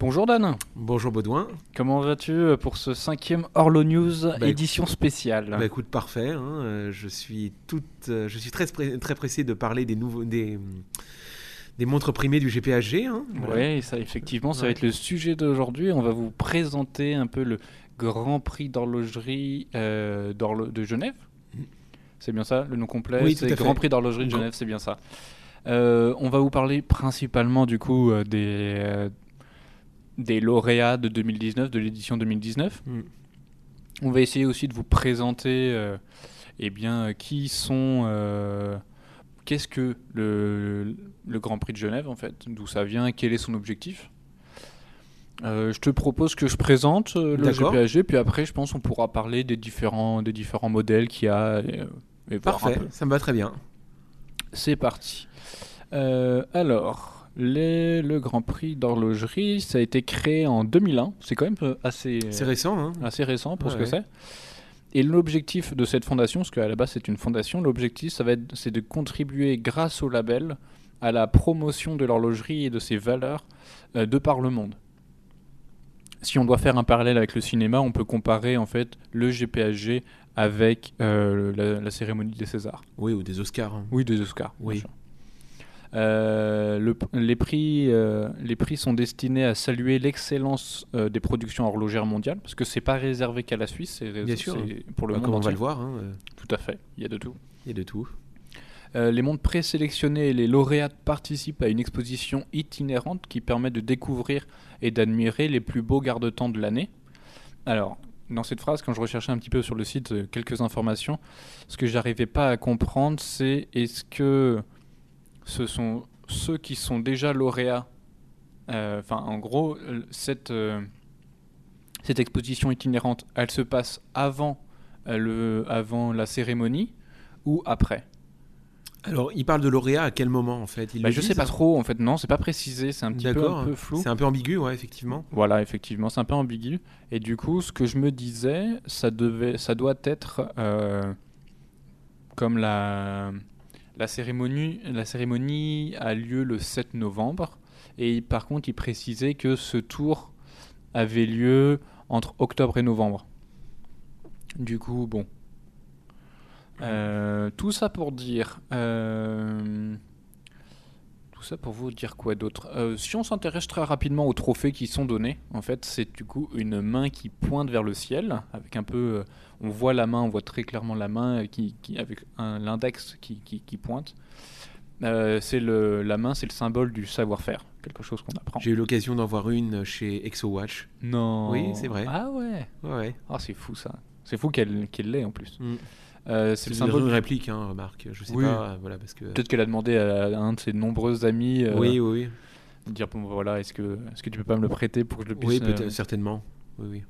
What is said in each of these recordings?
Bonjour Dan, Bonjour Baudouin. comment vas-tu euh, pour ce cinquième Orlo News Bah, édition spéciale Bah écoute, parfait. hein, euh, je suis toute, euh, je suis très, très pressé de parler des nouveaux, des, des montres primées du GPHG. hein, voilà. Oui, ça effectivement, ça va être le sujet d'aujourd'hui. On va vous présenter un peu le Grand Prix d'horlogerie euh, de Genève. C'est bien ça, le nom complet Oui, C'est. Grand Prix d'horlogerie de Genève, c'est bien ça. Euh, on va vous parler principalement du coup euh, des, des lauréats de 2019, de l'édition 2019. Mm. On va essayer aussi de vous présenter euh, eh bien, euh, qui sont. euh, Qu'est-ce que le, le Grand Prix de Genève en fait D'où ça vient Quel est son objectif Euh, Je te propose que je présente le. GPHG, puis après, je pense on pourra parler des différents, des différents modèles qu'il y a. Et, et Parfait, ça me va très bien. C'est parti. Alors, les- le Grand Prix d'horlogerie, ça a été créé en 2001. C'est quand même euh, assez, C'est récent. Hein assez récent pour ce que c'est. Et l'objectif de cette fondation, parce qu'à la base c'est une fondation, l'objectif ça va être, c'est de contribuer grâce au label à la promotion de l'horlogerie et de ses valeurs euh, de par le monde. Si on doit faire un parallèle avec le cinéma, on peut comparer en fait le GPHG avec euh, la, la cérémonie des Césars. Oui, ou des Oscars. hein. Oui, des Oscars. bien Oui. sûr. Euh, le- les, prix, euh, les prix sont destinés à saluer l'excellence euh, des productions horlogères mondiales, parce que c'est pas réservé qu'à la Suisse, c'est Bien sûr. pour le Bah, monde comme on va le voir, hein, Tout à fait, il y a de tout. il y a de tout. Les mondes présélectionnés et les lauréats participent à une exposition itinérante qui permet de découvrir et d'admirer les plus beaux garde-temps de l'année. Alors, dans cette phrase, quand je recherchais un petit peu sur le site quelques informations, ce que j'arrivais pas à comprendre, c'est est-ce que ce sont ceux qui sont déjà lauréats, euh, enfin en gros, euh, cette, euh, cette exposition itinérante, elle se passe avant, le, avant la cérémonie ou après? Alors, il parle de lauréat à quel moment en fait? Ils Bah, je sais pas trop, en fait, non, c'est pas précisé, c'est un petit peu, D'accord. un peu flou. C'est un peu ambigu, ouais, effectivement. Voilà, effectivement, c'est un peu ambigu. Et du coup, ce que je me disais, ça, devait, ça doit être euh, comme la, la, cérémonie, a lieu le 7 novembre. Et par contre, il précisait que ce tour avait lieu entre octobre et novembre. Du coup, bon. Euh, tout ça pour dire. euh, tout ça pour vous dire quoi d'autre? Euh, Si on s'intéresse très rapidement aux trophées qui sont donnés, en fait, c'est du coup une main qui pointe vers le ciel, avec un peu, euh, on voit la main, on voit très clairement la main euh, qui, qui- avec l'index qui, qui- qui pointe. Euh, c'est le, la main, c'est le symbole du savoir-faire, quelque chose qu'on apprend. J'ai eu l'occasion d'en voir une chez ExoWatch. Non. Oui, c'est vrai. Ah ouais. Ouais. Ah c'est fou ça. C'est fou qu'elle qu'elle l'ait en plus. Mm. Euh, C'est le symbole. une réplique, hein, remarque. Je sais Oui. pas, euh, voilà, parce que. Peut-être qu'elle a demandé à un de ses nombreux amis euh, Oui, oui, dire bon voilà est-ce que est-ce que tu peux pas me le prêter pour que je le puisse Oui, euh, peut-être, certainement. Oui, oui.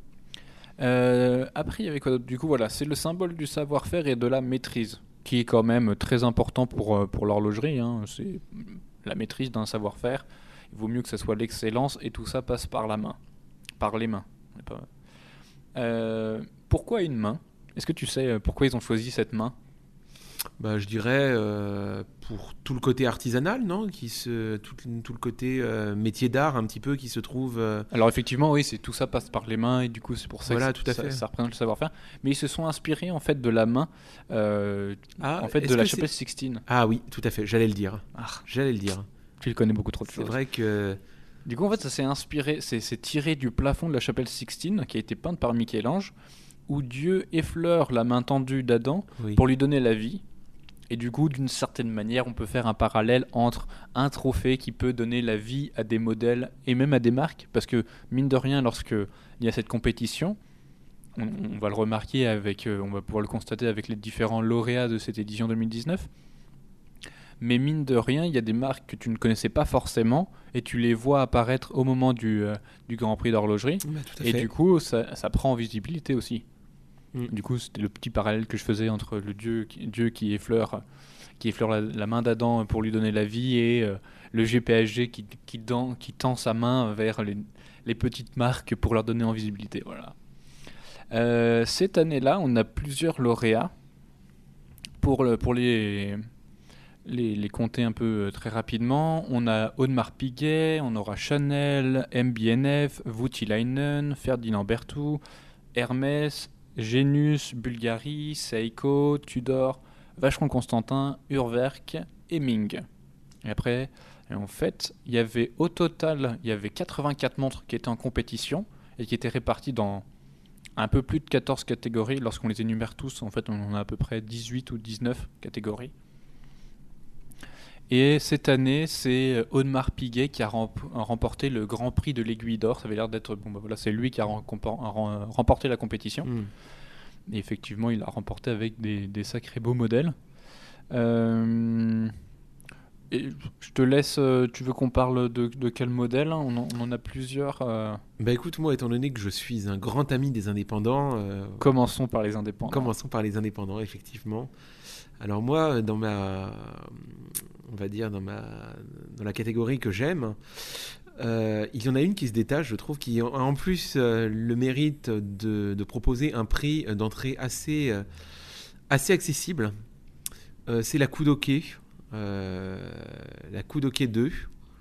Euh, après, il y avait quoi d'autre? Du coup, voilà, c'est le symbole du savoir-faire et de la maîtrise, qui est quand même très important pour, pour l'horlogerie. hein. C'est la maîtrise d'un savoir-faire. Il vaut mieux que ce soit l'excellence et tout ça passe par la main, par les mains. Euh, pourquoi une main? Est-ce que tu sais euh, pourquoi ils ont choisi cette main? Bah, je dirais euh, pour tout le côté artisanal, non? Qui se, tout, tout le côté euh, métier d'art un petit peu qui se trouve. euh, Alors effectivement, oui, c'est tout ça passe par les mains et du coup c'est pour ça Voilà, que tout à ça, fait. ça représente le savoir-faire. Mais ils se sont inspirés en fait de la main, Ah, en fait de la c'est- chapelle Sixtine. Ah oui, tout à fait. J'allais le dire. Ah, J'allais le dire. tu connais beaucoup trop de C'est choses. vrai que Du coup, en fait, ça s'est inspiré, c'est c'est tiré du plafond de la chapelle Sixtine, qui a été peinte par Michel-Ange, où Dieu effleure la main tendue d'Adam oui. pour lui donner la vie. Et du coup, d'une certaine manière, on peut faire un parallèle entre un trophée qui peut donner la vie à des modèles et même à des marques, parce que mine de rien, lorsque il y a cette compétition, on, on va le remarquer avec, euh, on va pouvoir le constater avec les différents lauréats de cette édition 2019. Mais mine de rien, il y a des marques que tu ne connaissais pas forcément et tu les vois apparaître au moment du, euh, du Grand Prix d'horlogerie. Bah, Et fait. du coup, ça, ça prend en visibilité aussi. Mm. Du coup, c'était le petit parallèle que je faisais entre le Dieu qui, Dieu qui effleure, qui effleure la, main d'Adam pour lui donner la vie et euh, le GPHG qui, qui, qui tend sa main vers les, les petites marques pour leur donner en visibilité. Voilà. Euh, cette année-là, on a plusieurs lauréats pour, pour les, les, les compter un peu euh, très rapidement. On a Audemars Piguet, on aura Chanel, MBNF, Voutilainen, Ferdinand Berthoud, Hermès, Genus, Bulgari, Seiko, Tudor, Vacheron Constantin, Urwerk et Ming. Et après, en fait, il y avait au total, il y avait 84 montres qui étaient en compétition et qui étaient réparties dans un peu plus de 14 catégories. Lorsqu'on les énumère tous, en fait, on en a à peu près 18 ou 19 catégories. Et cette année, c'est Audemars Piguet qui a remporté le Grand Prix de l'Aiguille d'Or. Ça avait l'air d'être bon, bah voilà, c'est lui qui a remporté la compétition. Mm. Et effectivement, il a remporté avec des, sacrés beaux modèles. Euh, et je te laisse, euh, tu veux qu'on parle de, quel modèle? On en, a plusieurs. Euh. Bah écoute, moi, étant donné que je suis un grand ami des indépendants. Commençons par les indépendants. Commençons par les indépendants, effectivement. Alors moi, dans ma, on va dire dans ma, dans la catégorie que j'aime, euh, il y en a une qui se détache, je trouve, qui a en plus euh, le mérite de, proposer un prix d'entrée assez, euh, assez accessible. c'est la Kudoke, la Kudoke 2.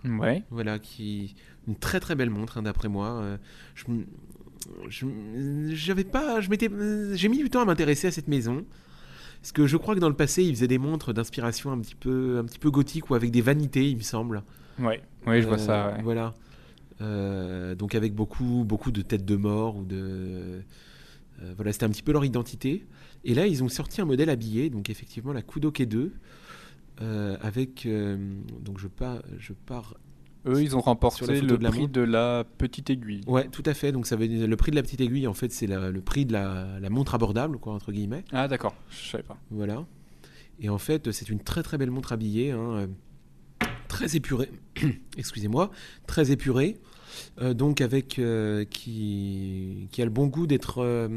Ouais. Voilà, qui une très très belle montre hein, d'après moi. je, j'avais pas, je m'étais, j'ai mis du temps à m'intéresser à cette maison. Parce que je crois que dans le passé, il faisait des montres d'inspiration un petit peu, un petit peu gothique ou avec des vanités, il me semble. Ouais, ouais, je vois ça. Euh, voilà. Euh, donc avec beaucoup, beaucoup de têtes de mort ou de, euh, voilà, c'était un petit peu leur identité. Et là, ils ont sorti un modèle habillé, donc effectivement la Kudoke 2, avec, donc je pars, je pars eux, ils ont remporté le prix de la petite aiguille. Ouais, tout à fait. Donc ça veut dire, le prix de la petite aiguille, en fait, c'est le prix de la, montre abordable, quoi, entre guillemets. Ah d'accord, je savais pas. Voilà. Et en fait, c'est une très très belle montre habillée, hein, euh, très épurée. Excusez-moi, très épurée. Euh, donc avec euh, qui, qui a le bon goût d'être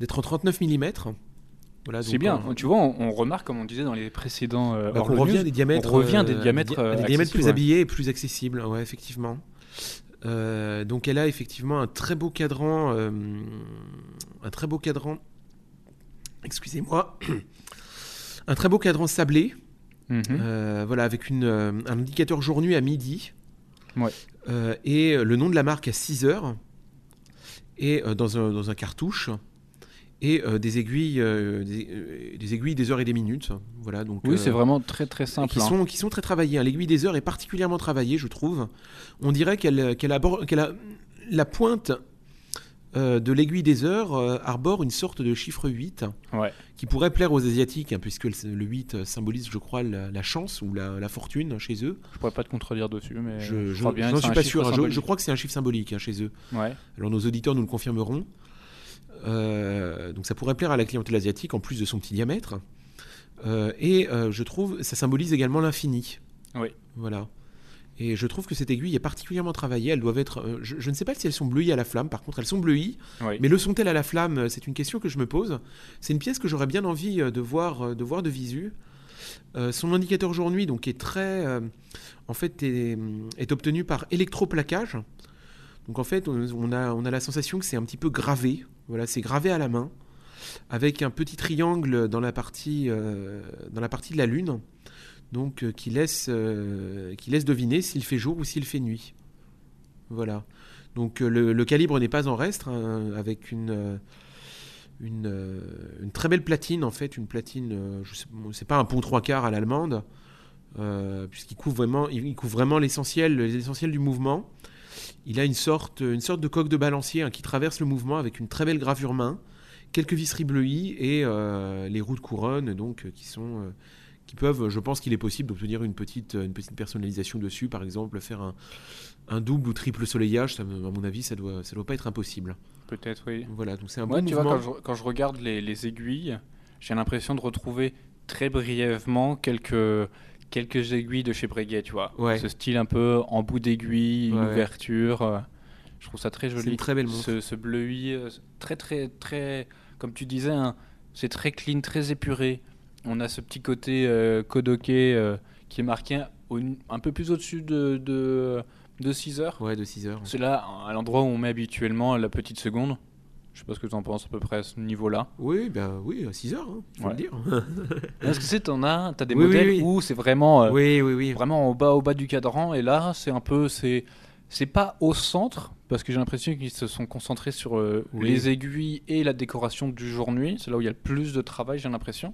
d'être en 39 mm c'est bien. Tu vois, on, remarque, comme on disait dans les précédents. Euh, bah, on revient des diamètres. On revient des euh, diamètres. des, diamètres plus habillés et plus accessibles. Ouais, effectivement. Euh, donc elle a effectivement un très beau cadran, un très beau cadran. Excusez-moi, un très beau cadran sablé. Mhm. voilà, avec une, un indicateur jour-nuit à midi. Ouais. et le nom de la marque à 6 heures. Et dans un, dans un cartouche et euh, des aiguilles, euh, euh, des, aiguilles des heures et des minutes. Voilà, donc, oui, c'est vraiment très très simple. Qui, hein. sont, qui sont très travaillées. Hein. L'aiguille des heures est particulièrement travaillée, je trouve. On dirait qu'elle qu'elle a la pointe de l'aiguille des heures arbore une sorte de chiffre 8 ouais. qui pourrait plaire aux Asiatiques, hein, puisque le, 8 symbolise, je crois, la, chance ou la, fortune chez eux. Je pourrais pas te contredire dessus, mais je, je, je suis pas sûr. Je, crois que c'est un chiffre symbolique chez eux. Ouais. Alors nos auditeurs nous le confirmeront. Euh, donc ça pourrait plaire à la clientèle asiatique en plus de son petit diamètre. Euh, et euh, je trouve ça symbolise également l'infini. Oui. Voilà. Et je trouve que cette aiguille est particulièrement travaillée. Elles doivent être. Je, ne sais pas si elles sont bleuies à la flamme. Par contre, elles sont bleuies. Mais le sont-elles à la flamme C'est une question que je me pose. C'est une pièce que j'aurais bien envie de voir, de voir de visu. son indicateur jour-nuit, donc, est très, en fait, est, est, obtenu par électroplaquage. Donc en fait, on a, on a la sensation que c'est un petit peu gravé. Voilà, c'est gravé à la main, avec un petit triangle dans la partie, euh, de la Lune, donc euh, qui, laisse, euh, qui laisse deviner s'il fait jour ou s'il fait nuit. Voilà. Donc le, calibre n'est pas en reste, hein, avec une, très belle platine, en fait, une platine, je sais, pas un pont trois quarts à l'allemande, puisqu'il couvre vraiment, il couvre vraiment l'essentiel du mouvement. Il a une sorte, une sorte de coque de balancier hein, qui traverse le mouvement avec une très belle gravure main, quelques visseries bleuies et euh, les roues de couronne donc euh, qui sont euh, qui peuvent, je pense qu'il est possible d'obtenir une petite, une petite personnalisation dessus, par exemple faire un, un double ou triple soleillage, ça, à mon avis ça doit, ça doit pas être impossible. Peut-être oui. Voilà, donc c'est un bon tu Vois, quand, je, quand je regarde les, les aiguilles, j'ai l'impression de retrouver très brièvement quelques quelques aiguilles de chez Breguet, tu vois. Ce style un peu en bout d'aiguille, une ouverture. Euh, je trouve ça très joli. C'est une très belle Ce, ce bleuis, euh, très, très, très. Comme tu disais, hein, c'est très clean, très épuré. On a ce petit côté euh, euh, qui est marqué un peu plus au-dessus de, de, de 6 heures. Ouais, de 6 heures. C'est là, à l'endroit où on met habituellement la petite seconde. Je sais pas ce que tu en penses à peu près à ce niveau-là. Oui, ben oui, à 6 heures, hein, faut le dire. Est-ce que c'est, t'en as, t'as des modèles où c'est vraiment, euh, oui, oui, oui. vraiment au bas, au bas du cadran, et là, c'est un peu, c'est, c'est pas au centre, parce que j'ai l'impression qu'ils se sont concentrés sur euh, les aiguilles et la décoration du jour-nuit. C'est là où il y a le plus de travail, j'ai l'impression.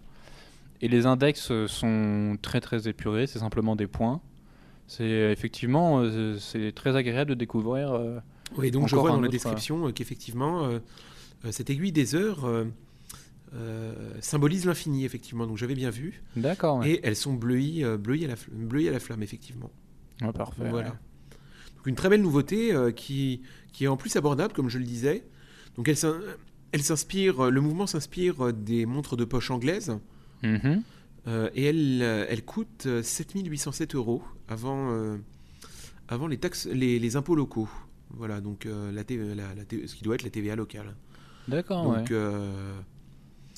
Et les index euh, sont très très épurés, c'est simplement des points. C'est effectivement, c'est très agréable de découvrir. Oui, donc je vois dans la description qu'effectivement euh, cette aiguille des heures euh, euh, symbolise l'infini, effectivement. Donc j'avais bien vu. D'accord. Et elles sont bleuies, bleuies, à la bleuies à la flamme, effectivement. parfait. Voilà. Donc une très belle nouveauté qui, qui est en plus abordable, comme je le disais. Donc elle, elle s'inspire, le mouvement s'inspire des montres de poche anglaises. Mm-hmm. et elle, elle coûte 7807 euros avant, avant les, taxes, les, les impôts locaux. Voilà, donc la, la, ce qui doit être la TVA locale. D'accord. Donc. Euh,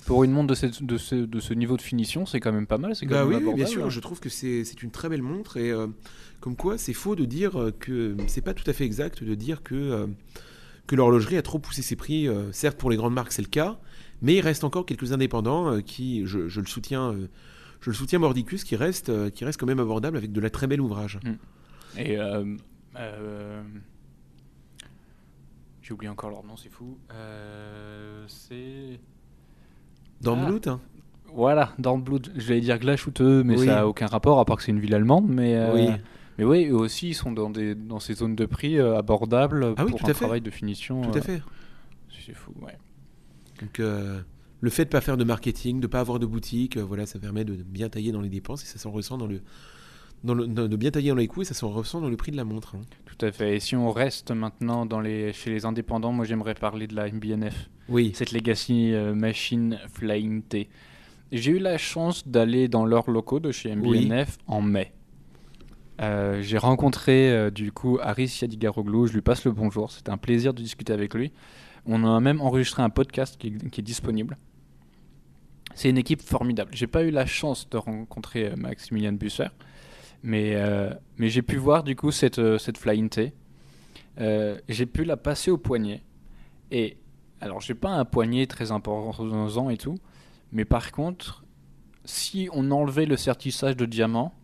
pour une montre de, cette, de, ce, de, ce, niveau de finition, c'est quand même pas mal. C'est bah oui, bien sûr. Je trouve que c'est une très belle montre et euh, comme quoi, c'est faux de dire que c'est pas tout à fait exact de dire que euh, que l'horlogerie a trop poussé ses prix. certes, pour les grandes marques, c'est le cas, mais il reste encore quelques indépendants qui, je, je, le soutiens, je le soutiens mordicus, qui reste qui reste quand même abordable avec de la très belle ouvrage. Mm. Et j'ai oublié encore leur nom, c'est fou. Euh, c'est. Dornblut ah. hein. Voilà, Dornblut. Je vais dire Glachouteux, mais ça n'a aucun rapport, à part que c'est une ville allemande. Mais, euh, oui. mais oui, eux aussi, ils sont dans, des, dans ces zones de prix euh, abordables ah pour un travail de finition. Tout à fait. C'est fou, ouais. Donc, le fait de ne pas faire de marketing, de ne pas avoir de boutique, voilà, ça permet de bien tailler dans les dépenses et ça s'en ressent dans le, de bien tailler dans les et ça se ressent dans le prix de la montre. Hein. Tout à fait. Et si on reste maintenant dans les, chez les indépendants, moi j'aimerais parler de la MBNF. Oui. Cette Legacy euh, Machine Flying T. J'ai eu la chance d'aller dans leurs locaux de chez MBNF en mai. Euh, j'ai rencontré euh, du coup Aris Yadigaroglou, je lui passe le bonjour, c'était un plaisir de discuter avec lui. On a même enregistré un podcast qui, qui est disponible. C'est une équipe formidable. J'ai pas eu la chance de rencontrer Maximilian Busser, mais, euh, mais j'ai pu voir du coup cette, euh, cette Flying T. Euh, j'ai pu la passer au poignet. Et alors, j'ai pas un poignet très important et tout. Mais par contre, si on enlevait le certissage de diamant,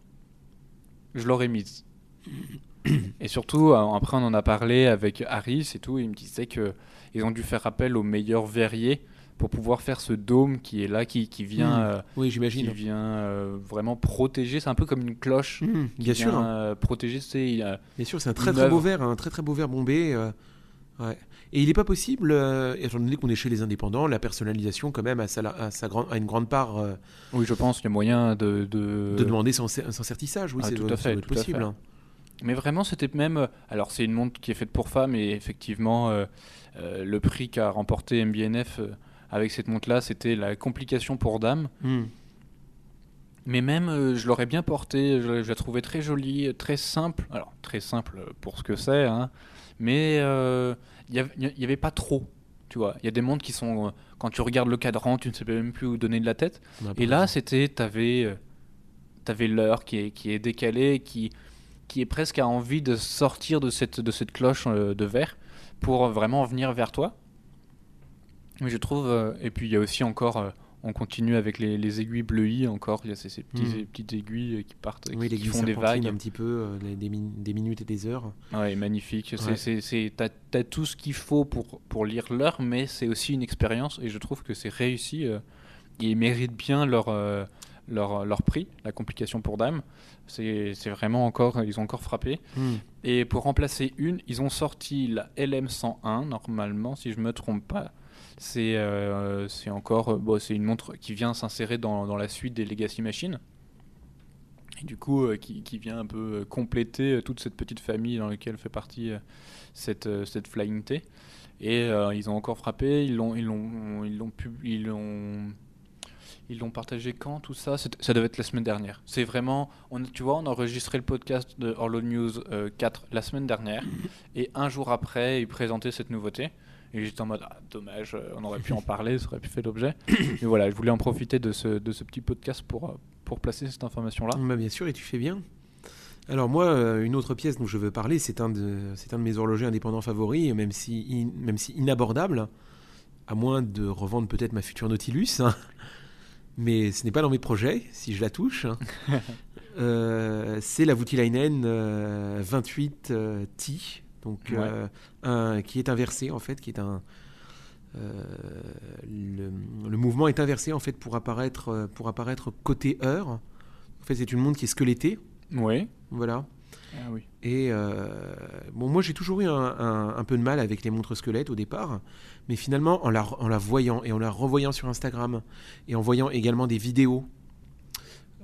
je l'aurais mise. Et surtout, après, on en a parlé avec Harris et tout. il me disait qu'ils ont dû faire appel aux meilleurs verriers pour pouvoir faire ce dôme qui est là, qui, qui vient, hmm. euh, oui, j'imagine, qui vient euh, vraiment protéger. C'est un peu comme une cloche. Hmm, bien sûr. Euh, protéger, c'est. bien sûr, c'est un très très beau verre, un très très beau verre bombé. ouais. Et il n'est pas possible, étant donné qu'on est chez les indépendants, la personnalisation quand même a, sa, a, sa grande, a une grande part. oui, je pense qu'il y a moyen de, de... de demander sans, sans certissage. Oui, ah, c'est tout à fait, possible. Hein. Mais vraiment, c'était même. Alors, c'est une montre qui est faite pour femmes et effectivement, le prix qu'a remporté MBNF avec cette montre-là, c'était la complication pour dame. Hmm. Mais même, euh, je l'aurais bien portée, je, la trouvais très jolie, très simple. Alors, très simple pour ce que c'est, hein. mais il euh, n'y avait pas trop. Tu vois, il y a des montres qui sont, euh, quand tu regardes le cadran, tu ne sais même plus où donner de la tête. Et là, c'était, tu avais, avais l'heure qui est, qui est décalée, qui, qui est presque à envie de sortir de cette, de cette cloche de verre pour vraiment venir vers toi. Oui, je trouve. Euh, et puis il y a aussi encore. Euh, on continue avec les, aiguilles bleuies encore. Il y a ces, petits, hmm. petites aiguilles euh, qui partent, qui, font des vagues. un petit peu, des, des, minutes et des heures. Ouais, magnifique. T'as, as tout ce qu'il faut pour, pour lire l'heure, mais c'est aussi une expérience et je trouve que c'est réussi. ils méritent bien leur, leur, leur, prix, la complication pour dames. C'est, vraiment encore, ils ont encore frappé. Hmm. Et pour remplacer une, ils ont sorti la LM101, normalement, si je me trompe pas. C'est euh, encore euh, bon, c'est une montre qui vient s'insérer dans, dans, la suite des Legacy Machines. Et du coup, euh, qui, qui, vient un peu compléter toute cette petite famille dans laquelle fait partie cette, cette Flying T. Et ils ont encore frappé, ils l'ont ils l'ont ils l'ont ils l'ont partagé quand tout ça? Ça devait être la semaine dernière. C'est vraiment, on, tu vois, on a enregistré le podcast de Orlo News 4 la semaine dernière, et un jour après, ils présentaient cette nouveauté. Et j'étais en mode, ah, dommage, euh, on aurait pu en parler, ça aurait pu faire l'objet. Mais voilà, je voulais en profiter de ce, de ce petit podcast pour, euh, pour placer cette information-là. Bah bien sûr, et tu fais bien. Alors moi, euh, une autre pièce dont je veux parler, c'est un, de, c'est un de mes horlogers indépendants favoris, même si, même si inabordable. à moins de revendre peut-être ma future Nautilus. hein. Mais ce n'est pas dans mes projets, si je la touche. hein. Euh, c'est la Voutilainen euh, 28 euh, donc Ouais. euh, un, qui est inversé en fait, qui est un le, le mouvement est inversé en fait pour apparaître pour apparaître côté heure. En fait, c'est une montre qui est squelettée, Oui. voilà. Ah oui. Et euh, bon, moi j'ai toujours eu un, un- un peu de mal avec les montres squelettes au départ, mais finalement en la, voyant et en la revoyant sur Instagram et en voyant également des vidéos,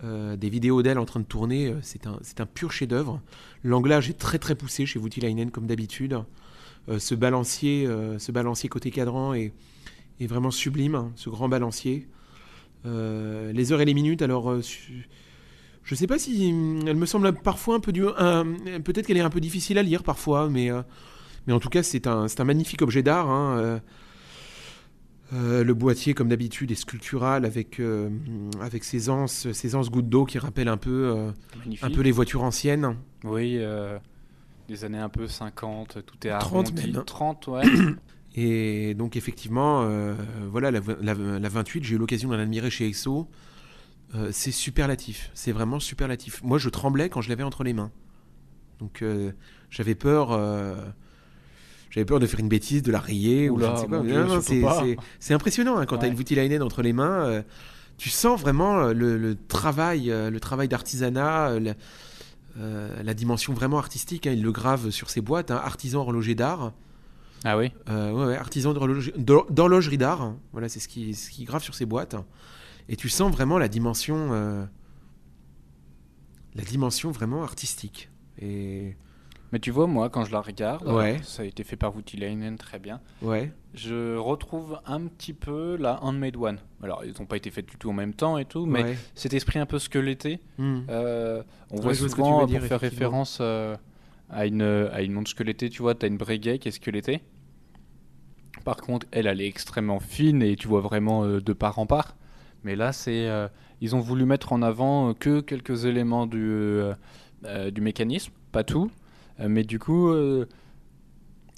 euh, des vidéos d'elle en train de tourner, euh, c'est un, pur chef-d'œuvre. L'anglage est très très poussé chez Voutilainen comme d'habitude. Euh, ce balancier, ce balancier côté cadran est, vraiment sublime, hein, ce grand balancier. Les heures et les minutes, alors je sais pas si elle me semble parfois un peu du, peut-être qu'elle est un peu difficile à lire parfois, mais mais en tout cas c'est un un magnifique objet d'art. hein, euh. Euh, le boîtier, comme d'habitude, est sculptural avec euh, avec ses anses, ses anses gouttes d'eau qui rappellent un peu euh, un peu les voitures anciennes. Oui, des années un peu 50, tout est 30 arrondi. même. 30, ouais. Et donc effectivement, voilà, la, la- la 28, j'ai eu l'occasion d'en admirer chez EXO. C'est superlatif, c'est vraiment superlatif. Moi, je tremblais quand je l'avais entre les mains. Donc j'avais peur, j'avais peur de faire une bêtise, de la rayer ou je Oula, sais quoi. non, surtout c'est- impressionnant hein, quand tu as une Voutilainen entre les mains. euh, tu sens vraiment euh, le, le travail, euh, le travail d'artisanat, la, euh, la dimension vraiment artistique. hein. Il le grave sur ses boîtes, hein, artisan horloger d'art. Ah oui Euh, ouais, ouais, artisan d'horloge- d'hor- d'horlogerie d'art. hein. Voilà, c'est ce qui, ce qui grave sur ses boîtes. Et tu sens vraiment la dimension, euh, la dimension vraiment artistique. Et Mais tu vois, moi, quand je la regarde, Ouais. ça a été fait par Voutilainen, très bien. ouais, Je retrouve un petit peu la Handmade One. Alors, ils n'ont pas été faits du tout en même temps et tout, mais ouais. cet esprit un peu squeletté, Hmm. euh, on voit souvent, veux dire, pour faire référence euh, à, une, à une montre squelettée, tu vois, tu as une Breguet qui est squelettée. Par contre, elle, elle est extrêmement fine et tu vois vraiment euh, de part en part. Mais là, c'est, euh, ils ont voulu mettre en avant euh, que quelques éléments du, euh, euh, du mécanisme, pas tout. Euh, mais du coup, euh,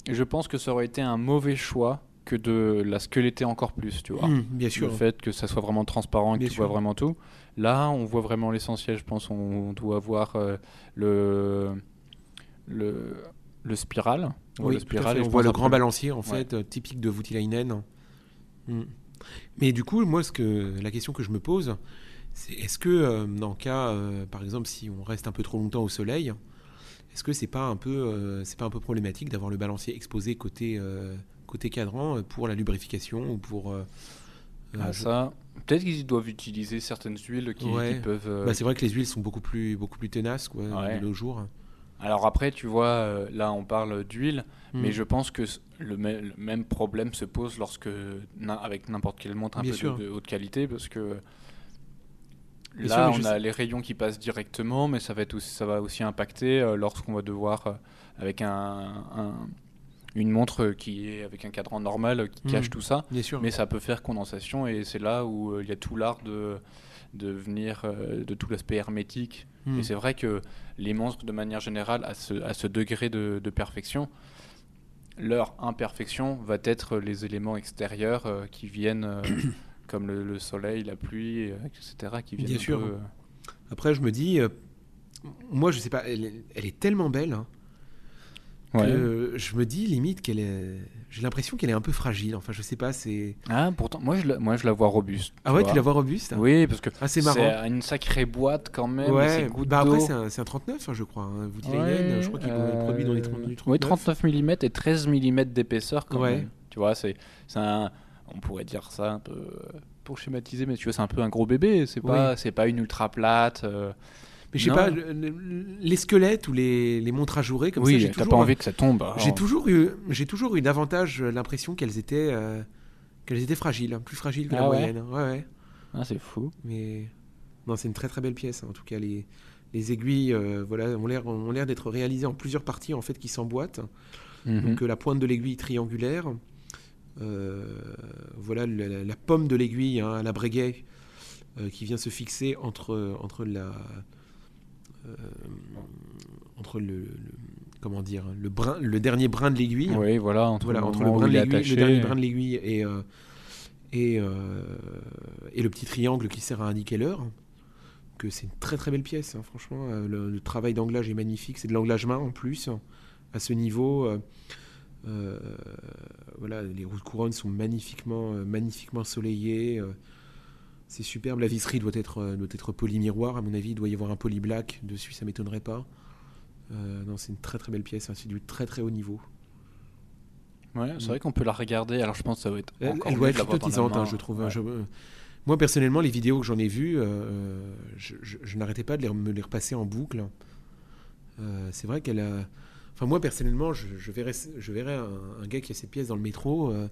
je pense que ça aurait été un mauvais choix que de la squeletter encore plus, tu vois. Hmm, bien sûr. Le fait que ça soit vraiment transparent, que Bien tu sûr. vois vraiment tout. Là, on voit vraiment l'essentiel, je pense. On doit voir euh, le, le, le spiral. Oui, le spiral et on voit le grand balancier en fait, typique de Voutilainen. Hmm. Mais du coup, moi, ce que la question que je me pose, c'est est-ce que euh, dans le cas, euh, par exemple, si on reste un peu trop longtemps au soleil, est-ce que c'est pas un peu, euh, c'est pas un peu problématique d'avoir le balancier exposé côté euh, côté cadran euh, pour la lubrification ou pour Ah, je- ça, peut-être qu'ils doivent utiliser certaines huiles qui, Ouais. qui peuvent. Bah, c'est vrai que les huiles sont beaucoup plus beaucoup plus tenaces quoi, Ouais. de nos jours. Alors après, tu vois, là, on parle d'huile, mais Hmm. je pense que le, mê- le même problème se pose lorsque avec n'importe quelle montre un Bien peu de, de haute qualité, parce que là, on a les rayons qui passent directement, mais ça va, être aussi, ça va aussi impacter euh, lorsqu'on va devoir, euh, avec un, un- une montre qui est avec un cadran normal euh, qui Hmm. cache tout ça, Bien sûr. mais ça peut faire condensation, et c'est là où il y a tout l'art de, de venir, de tout l'aspect hermétique Hmm. et c'est vrai que les monstres, de manière générale, à ce, à ce degré de, de perfection, leur imperfection va être les éléments extérieurs euh, qui viennent, euh, comme le, le soleil, la pluie, euh, etc., qui viennent Bien sûr. peu, euh, Après, je me dis, euh, moi, je sais pas, elle, est- elle est tellement belle. hein, ouais. que je me dis limite qu'elle est. J'ai l'impression qu'elle est un peu fragile. Enfin, je sais pas, c'est. Ah, pourtant, moi je, la, moi je la vois robuste. Ah ouais, vois. tu la vois robuste Oui, parce que Ah, c'est marrant. une sacrée boîte quand même. Ouais, c'est bah après, c'est un, c'est un 39, hein, je crois. Hein. Vous dites Ouais, je crois qu'il est euh, produit dans les 30, du 39. Oui, 39 mm et 13 mm d'épaisseur quand Ouais. même. Tu vois, c'est c'est un. On pourrait dire ça un peu euh, pour schématiser, mais tu vois, c'est un peu un gros bébé. C'est pas, c'est pas une ultra plate. euh, Mais je sais pas, le- le- les squelettes ou les, les montres ajourées, comme ça, oui, j'ai t'as pas envie que ça tombe. alors. j'ai toujours eu, j'ai toujours eu davantage l'impression qu'elles étaient, euh, qu'elles étaient fragiles, hein, plus fragiles que la Ah ouais moyenne. Ouais, ouais. Ah, c'est fou. Mais non, c'est une très très belle pièce. hein. En tout cas, les, les aiguilles, euh, voilà, ont l'air, ont l'air d'être réalisées en plusieurs parties en fait qui s'emboîtent. Mhm. Donc euh, la pointe de l'aiguille triangulaire, euh, voilà la, pomme de l'aiguille, hein, la breguet, euh, qui vient se fixer entre entre la euh, entre le, le- comment dire, le, brin, le dernier brin de l'aiguille. Oui, voilà, entre, voilà, le, entre le, brin de l'aiguille, le dernier brin de l'aiguille et, euh, et, euh, et, le petit triangle qui sert à indiquer l'heure. Que c'est une très très belle pièce, hein, franchement. Euh, le, le, travail d'anglage est magnifique, c'est de l'anglage main en plus, à ce niveau. Euh, voilà, les roues de couronne sont magnifiquement, magnifiquement ensoleillées. c'est superbe. La visserie doit être, doit être poly-miroir, à mon avis. Il doit y avoir un poly-black dessus, ça m'étonnerait pas. Euh, non, c'est une très très belle pièce, hein, c'est du très très haut niveau. Ouais, c'est vrai qu'on peut la regarder. Alors je pense que ça va être. Elle, elle doit être hypnotisante, hein, je trouve. Hein, Ouais. Je, euh, moi personnellement, les vidéos que j'en ai vues, euh, je, je, je n'arrêtais pas de les, me les repasser en boucle. Euh, c'est vrai qu'elle a. Enfin, moi personnellement, je, je verrais, je verrais un, un, gars qui a cette pièce dans le métro. euh,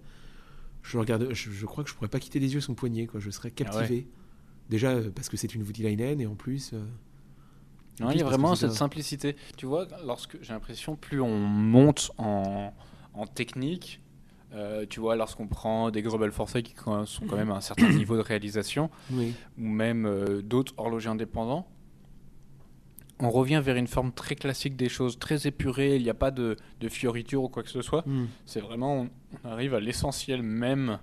je, regarde, je, je, crois que je pourrais pas quitter des yeux son poignet. Quoi. Je serais captivé. Ah ouais. Déjà euh, parce que c'est une Voutilainen et en plus. euh, Non, il y a vraiment cette simplicité. Tu vois, lorsque j'ai l'impression, plus on monte en, en technique, euh, tu vois, lorsqu'on prend des Grubel Forcés qui sont quand même à un certain niveau de réalisation, oui. ou même euh, d'autres horlogers indépendants, on revient vers une forme très classique des choses, très épurée, il n'y a pas de, de fioritures ou quoi que ce soit. Mm. C'est vraiment, on arrive à l'essentiel même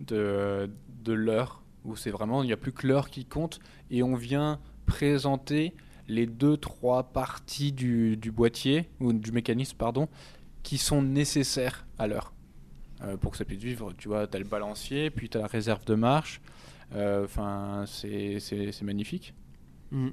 de, de l'heure, où c'est vraiment, il n'y a plus que l'heure qui compte, et on vient présenter les deux, trois parties du, du, boîtier, ou du mécanisme, pardon, qui sont nécessaires à l'heure. Euh, pour que ça puisse vivre, tu vois, tu as le balancier, puis tu as la réserve de marche. Enfin, euh, c'est magnifique. Mm.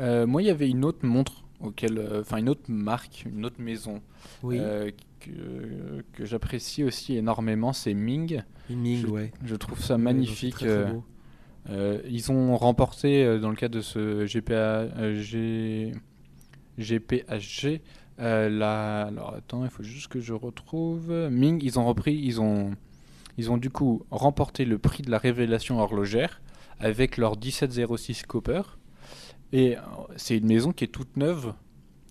Euh, moi, il y avait une autre montre, auquel, enfin une autre marque, une autre maison, oui. Euh, que, que j'apprécie aussi énormément, c'est Ming. Ming, je, ouais. Je trouve ça magnifique. Très, très beau. Euh, ils ont remporté euh, dans le cadre de ce GPA, G, GPHG euh, la. Alors attends, il faut juste que je retrouve. Ming, ils ont repris, ils ont, ils ont du coup remporté le prix de la révélation horlogère avec leur 1706 Copper. Et c'est une maison qui est toute neuve.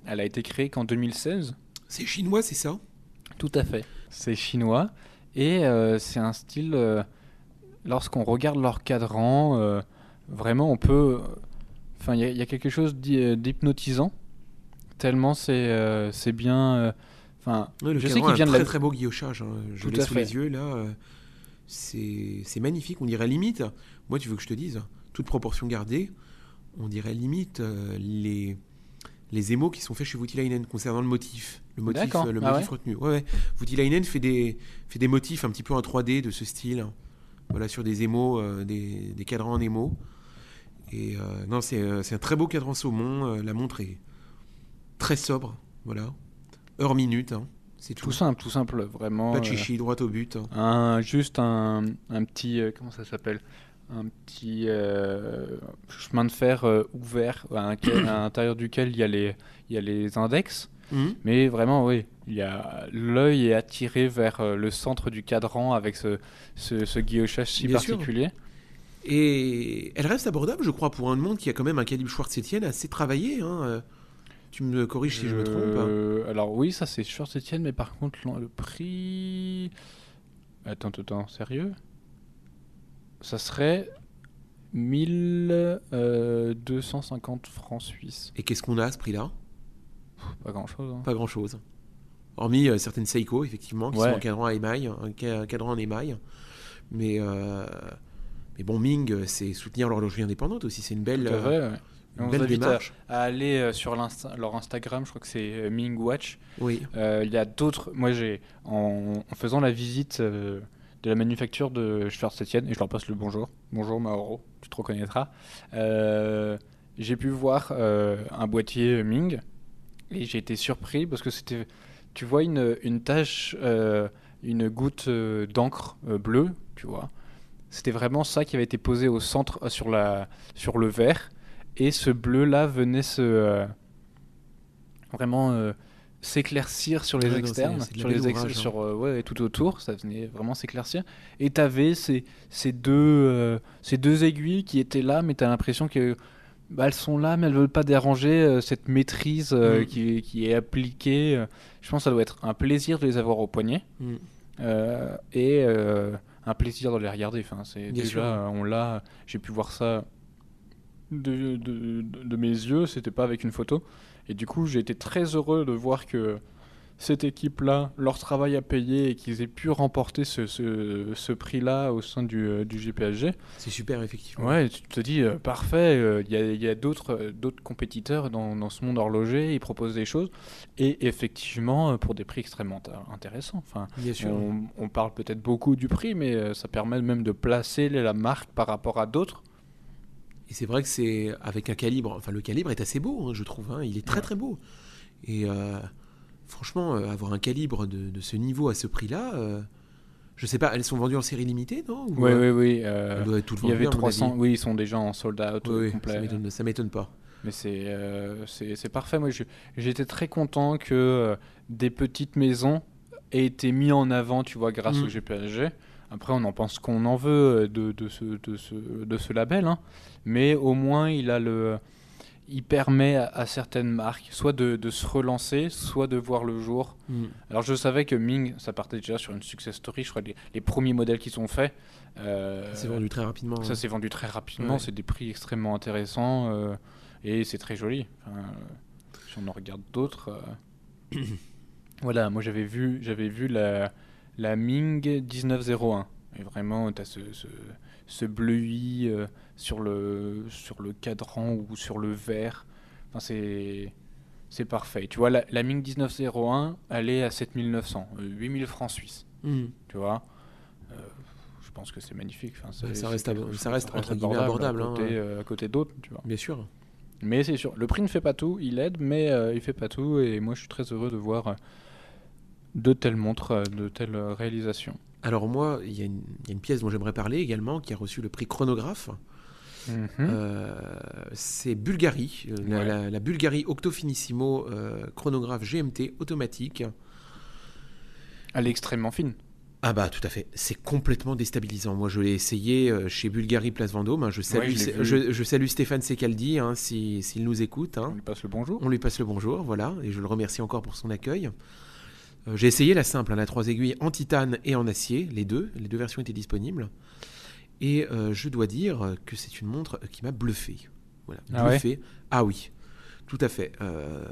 Elle a été créée qu'en 2016. C'est chinois, c'est ça? Tout à fait. C'est chinois. Et euh, c'est un style. Euh, lorsqu'on regarde leur cadran, euh, vraiment, on peut. Enfin, il y, y, a quelque chose d'hypnotisant. Tellement c'est euh, bien. Enfin, oui, je sais qu'il vient de très, la... très beau guillochage. Hein. Je l'ai sous fait. les yeux là. euh, C'est magnifique. On dirait limite. Moi, tu veux que je te dise, toute proportion gardée, on dirait limite euh, les les émaux qui sont faits chez Voutilainen concernant le motif, le motif, le ah motif ouais retenu. Ouais, ouais. Voutilainen fait des, fait des motifs un petit peu en 3D de ce style, voilà, sur des émaux, euh, des, des, cadrans en émaux. Et euh, non, c'est un très beau cadran saumon. euh, la montre est très sobre, voilà, heure minute. Hein, c'est tout. tout. simple, tout simple, vraiment. Pas de chichi, droit au but. Hein. Un, juste un, un petit, euh, comment ça s'appelle? Un petit euh, chemin de fer euh, ouvert à, l'intérieur duquel il y a les, il y a les index. Mmh. Mais vraiment, oui, il y a l'œil est attiré vers euh, le centre du cadran avec ce, ce, ce guillochage si Bien particulier. Sûr. Et elle reste abordable, je crois, pour un monde qui a quand même un calibre Schwartz-Etienne assez travaillé. Hein. Tu me corriges si je me trompe. Euh, Alors oui, ça c'est Schwartz-Etienne, mais par contre le prix... Attends, attends, sérieux? Ça serait 1250 francs suisses. Et qu'est-ce qu'on a à ce prix-là? Pas grand-chose. Hein. Pas grand-chose. Hormis euh, certaines Seiko, effectivement, qui ouais. sont en cadran à émail, un cadran en émail. Mais, euh, mais bon, Ming, c'est soutenir l'horlogerie indépendante aussi. C'est une belle, vrai, ouais. une belle démarche. À, à aller euh, sur Insta leur Instagram, je crois que c'est euh, Ming Watch. Oui. Euh, Il y a d'autres. Moi, j'ai en, en, faisant la visite euh, de la manufacture de Schwarz-Etienne, et je leur passe le bonjour. Bonjour Mauro, tu te reconnaîtras. Euh, j'ai pu voir euh, un boîtier Ming et j'ai été surpris parce que c'était, tu vois, une, une tache, euh, une goutte d'encre bleue, tu vois. C'était vraiment ça qui avait été posé au centre sur, la, sur le verre et ce bleu-là venait se. vraiment s'éclaircir sur les externes, sur les ex- ouvrage, hein. sur euh, ouais, tout autour, ça venait vraiment s'éclaircir. Et t'avais ces, ces deux euh, ces deux aiguilles qui étaient là, mais t'as l'impression que bah, elles sont là, mais elles veulent pas déranger euh, cette maîtrise Mm. qui, qui est appliquée. Je pense que ça doit être un plaisir de les avoir au poignet Mm. et un plaisir de les regarder. Enfin, c'est déjà sûr. on l'a, j'ai pu voir ça de, de, de- de mes yeux. C'était pas avec une photo. Et du coup, j'ai été très heureux de voir que cette équipe-là, leur travail a payé et qu'ils aient pu remporter ce, ce, prix-là au sein du, euh, du GPSG. C'est super, effectivement. Ouais, tu te dis, euh, parfait, euh, il y a, y a d'autres compétiteurs dans, dans, ce monde horloger, ils proposent des choses, et effectivement, pour des prix extrêmement intéressants. Enfin, Bien sûr. On, on parle peut-être beaucoup du prix, mais ça permet même de placer la marque par rapport à d'autres. C'est vrai que c'est avec un calibre, enfin le calibre est assez beau, hein, je trouve, hein, il est très très beau. Et franchement, euh, avoir un calibre de, ce niveau à ce prix-là, euh, je sais pas, elles sont vendues en série limitée, non? Oui, oui, oui. il y avait 300, oui, ils sont déjà en sold out oui, complet. Ça m'étonne pas. Mais c'est euh, parfait. Moi, j'étais très content que des petites maisons aient été mis en avant, tu vois, grâce au mm. GPSG. Après, on en pense qu'on en veut de, de, ce, de, ce, de ce label, hein. mais au moins il a le, il permet à, certaines marques soit de, se relancer, soit de voir le jour. Mm. Alors je savais que Ming, ça partait déjà sur une success story, je crois les, les premiers modèles qui sont faits. Euh, ça s'est vendu très rapidement. Ça s'est vendu très rapidement, c'est des prix extrêmement intéressants euh, et c'est très joli. si on en regarde d'autres... Euh, voilà, moi j'avais vu, j'avais vu la, la Ming 1901. Et vraiment, tu as ce, ce, ce bleuis sur le, sur le cadran ou sur le verre. Enfin, c'est, c'est parfait. Tu vois, la, la Ming 1901, elle est à 7900, 8000 euh, francs suisses. Hmm. Tu vois euh, Je pense que c'est magnifique. Enfin, ça, reste, ça reste entre guillemets abordable. À côté, hein. euh, côté d'autres, tu vois. Bien sûr. Mais c'est sûr, le prix ne fait pas tout, il aide, mais il fait pas tout. Et moi, je suis très heureux de voir de telles montres, de telles réalisations. Alors moi, il y, y, a une pièce dont j'aimerais parler également, qui a reçu le prix chronographe. Mhm. Euh, c'est Bulgari, euh, la, Bulgari Octofinissimo euh, chronographe GMT automatique. Elle est extrêmement fine. Ah bah tout à fait, c'est complètement déstabilisant. Moi je l'ai essayé chez Bulgari Place Vendôme. Hein. Je, salue, je, salue Stéphane Secaldi hein, s'il nous écoute. Hein. On lui passe le bonjour. On lui passe le bonjour, voilà, et je le remercie encore pour son accueil. J'ai essayé la simple, la 3 aiguilles en titane et en acier, les deux, les deux versions étaient disponibles. Et euh, je dois dire que c'est une montre qui m'a bluffé. Voilà, ah bluffé. Ah, oui, tout à fait. Euh,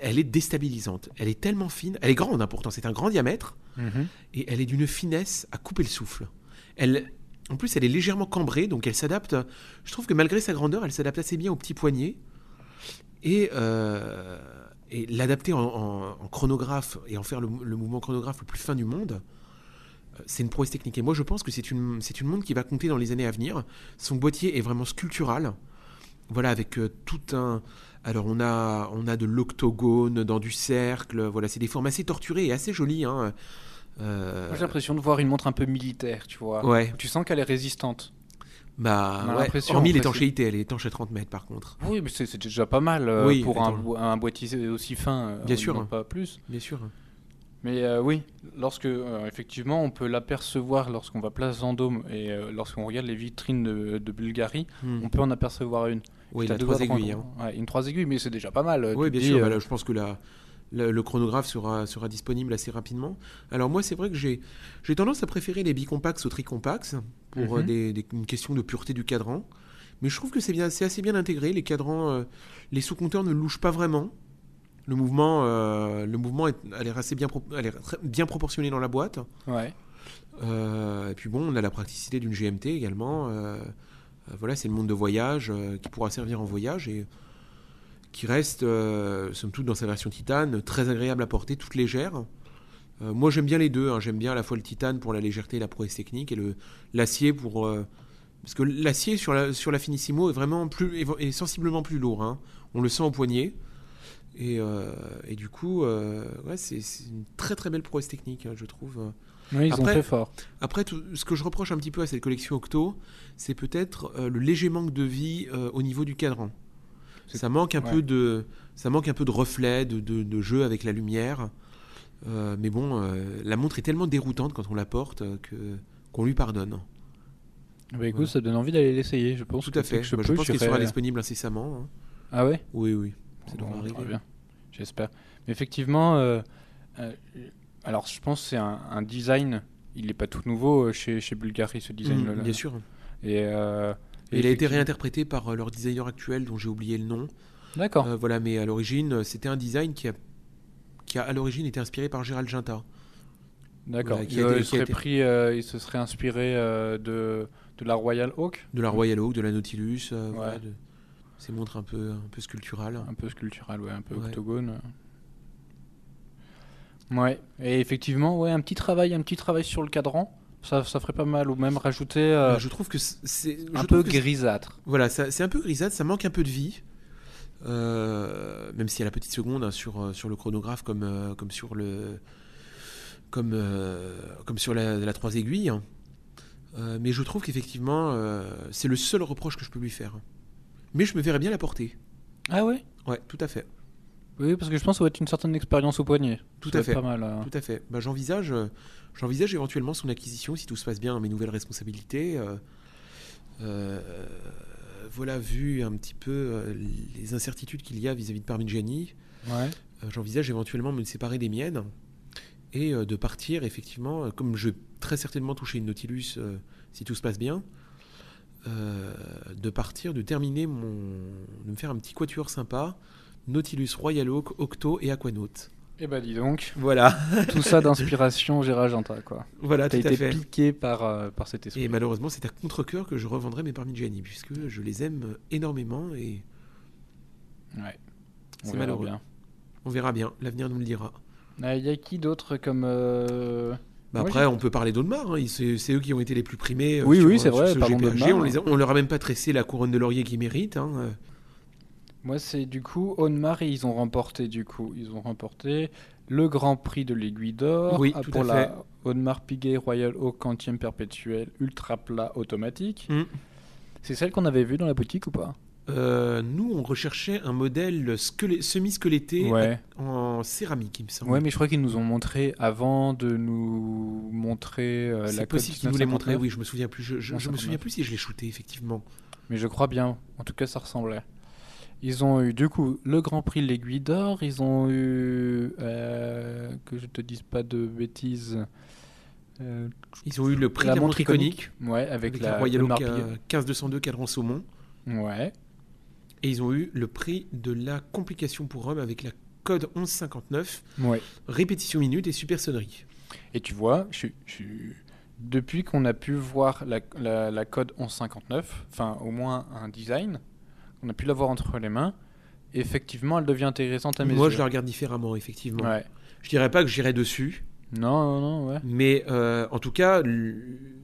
elle est déstabilisante. Elle est tellement fine. Elle est grande, hein, pourtant. C'est un grand diamètre. Mhm. Et elle est d'une finesse à couper le souffle. Elle, en plus, elle est légèrement cambrée, donc elle s'adapte. Je trouve que malgré sa grandeur, elle s'adapte assez bien au petit poignet. Et, euh, et l'adapter en, chronographe et en faire le, le, mouvement chronographe le plus fin du monde, c'est une prouesse technique. Et moi, je pense que c'est une, c'est une montre qui va compter dans les années à venir. Son boîtier est vraiment sculptural. Voilà, avec euh, tout un. Alors, on a, on a de l'octogone dans du cercle. Voilà, c'est des formes assez torturées et assez jolies. Hein. Euh, j'ai l'impression de voir une montre un peu militaire, tu vois. Ouais. Tu sens qu'elle est résistante. Bah, ouais. hormis l'étanchéité, elle est étanche à 30 mètres par contre. Oui, mais c'est, déjà pas mal euh, pour un, boîtier aussi fin. Bien sûr. Pas plus. Bien sûr. Mais euh, oui, lorsque euh, effectivement on peut l'apercevoir lorsqu'on va place Vendôme et euh, lorsqu'on regarde les vitrines de, Bulgarie, hmm. on peut en apercevoir une. Oui, il a trois aiguilles. Hein. une trois aiguilles, mais c'est déjà pas mal. Oui, bien sûr. Bah je pense que la, le chronographe sera, sera disponible assez rapidement. Alors moi, c'est vrai que j'ai tendance à préférer les bicompax aux tricompax pour mhm. des, une question de pureté du cadran. Mais je trouve que c'est assez bien intégré. Les cadrans, les sous-compteurs ne louchent pas vraiment. Le mouvement, euh, le mouvement est, elle est assez bien, bien proportionnée dans la boîte. Ouais. Euh, et puis bon, on a la praticité d'une GMT également. Euh, voilà, c'est le monde de voyage qui pourra servir en voyage et qui reste, somme toute, dans sa version titane, très agréable à porter, toute légère. moi, j'aime bien les deux. Hein. J'aime bien à la fois le titane pour la légèreté et la prouesse technique et le l'acier pour parce que l'acier sur la sur la Finissimo est vraiment plus est, sensiblement plus lourd. Hein. On le sent au poignet. Euh, et, du coup, euh, ouais, c'est une très très belle prouesse technique, hein, je trouve. Oui, ils après, sont fort. Après, tout, ce que je reproche un petit peu à cette collection Octo, c'est peut-être euh, le léger manque de vie au niveau du cadran. Ça manque un peu de, ça manque un peu de reflet, de, de, jeu avec la lumière. mais bon, la montre est tellement déroutante quand on la porte que qu'on lui pardonne. Bah écoute, ça donne envie d'aller l'essayer, je pense. Tout à fait. Je, bah, pense qu'il sera disponible incessamment. Hein. Ah ouais? Oui, oui. Ça devrait arriver. Bien. J'espère. Mais effectivement, euh, euh, alors je pense que c'est un, design, il n'est pas tout nouveau euh, chez, chez Bulgari, ce design-là. bien sûr. Et, il a été réinterprété par leur designer actuel, dont j'ai oublié le nom. D'accord. voilà, mais à l'origine, c'était un design qui a, qui a à l'origine été inspiré par Gérald Ginta. D'accord. il, serait pris, il se serait inspiré de, de la Royal Oak? De la Royal Oak, de la Nautilus. Voilà, de, ces montres un peu, un peu sculpturales. Un peu sculpturales, ouais, un peu octogone. Ouais, et effectivement, ouais, un petit travail, un petit travail sur le cadran. Ça, ça ferait pas mal, ou même rajouter. Euh, bah, je trouve que c'est un peu grisâtre. Voilà, c'est un peu grisâtre, ça manque un peu de vie. Euh, même si a la petite seconde hein, sur, euh, sur le chronographe comme, comme sur le comme, comme sur la, la trois aiguilles. Hein. mais je trouve qu'effectivement, c'est le seul reproche que je peux lui faire. Mais je me verrais bien la porter. Ah ouais? Ouais, tout à fait. Oui, parce que je pense que ça va être une certaine expérience au poignet. Tout à fait. Pas mal, hein. Tout à fait. Bah, j'envisage, euh, j'envisage éventuellement son acquisition si tout se passe bien, mes nouvelles responsabilités. Euh, euh, voilà, vu un petit peu les incertitudes qu'il y a vis-à-vis de Parmigiani, ouais. j'envisage éventuellement me séparer des miennes et de partir effectivement, comme je vais très certainement toucher une Nautilus si tout se passe bien. de partir, de terminer mon, de me faire un petit quatuor sympa, Nautilus, Royal Oak, Octo et Aquanaut. Eh ben dis donc. Voilà. Tout ça d'inspiration Gérard Genta, quoi. Voilà, T'as tout à été piqué par, euh, par cet esprit. Et malheureusement, c'est à contre-coeur que je revendrai mes Parmigiani, puisque je les aime énormément et... Ouais. C'est malheureux. Bien. On verra bien, l'avenir nous le dira. Il ah, y a qui d'autre comme... Euh, bah après, on peut parler d'Audemars. Hein. C'est eux qui ont été les plus primés. Euh, oui, oui, c'est vrai. on, les on leur a même pas tressé la couronne de laurier qu'ils méritent. Hein. Moi, c'est du coup Onmar et ils ont remporté du coup, ils ont remporté le Grand Prix de l'Aiguille d'Or oui, tout pour la Onmar Piguet Royal Oak quantième perpétuel ultra plat automatique. Mm. C'est celle qu'on avait vue dans la boutique ou pas? Euh, nous, on recherchait un modèle semi-squeletté en céramique, il me semble. Ouais, mais je crois qu'ils nous ont montré avant de nous montrer euh, la possible qu'ils nous l'ait montré. Oui, je me souviens plus. Je, je me souviens plus si je l'ai shooté effectivement. Mais je crois bien. En tout cas, ça ressemblait. Ils ont eu du coup le Grand Prix de l'Aiguille d'Or, ils ont eu, euh, que je te dise pas de bêtises, euh, ils ont eu le prix la de la montre iconique, ouais, avec, la, Royal Oak 15-202 cadran saumon. Ouais. Et ils ont eu le prix de la complication pour homme avec la code 1159, ouais. répétition minute et super sonnerie. Et tu vois, je, je, depuis qu'on a pu voir la, la, la code 1159, enfin au moins un design, on a pu l'avoir entre les mains. effectivement, elle devient intéressante à mes Moi, je la regarde différemment, effectivement. Ouais. Je dirais pas que j'irai dessus. Non, non, non, ouais. Mais euh, en tout cas,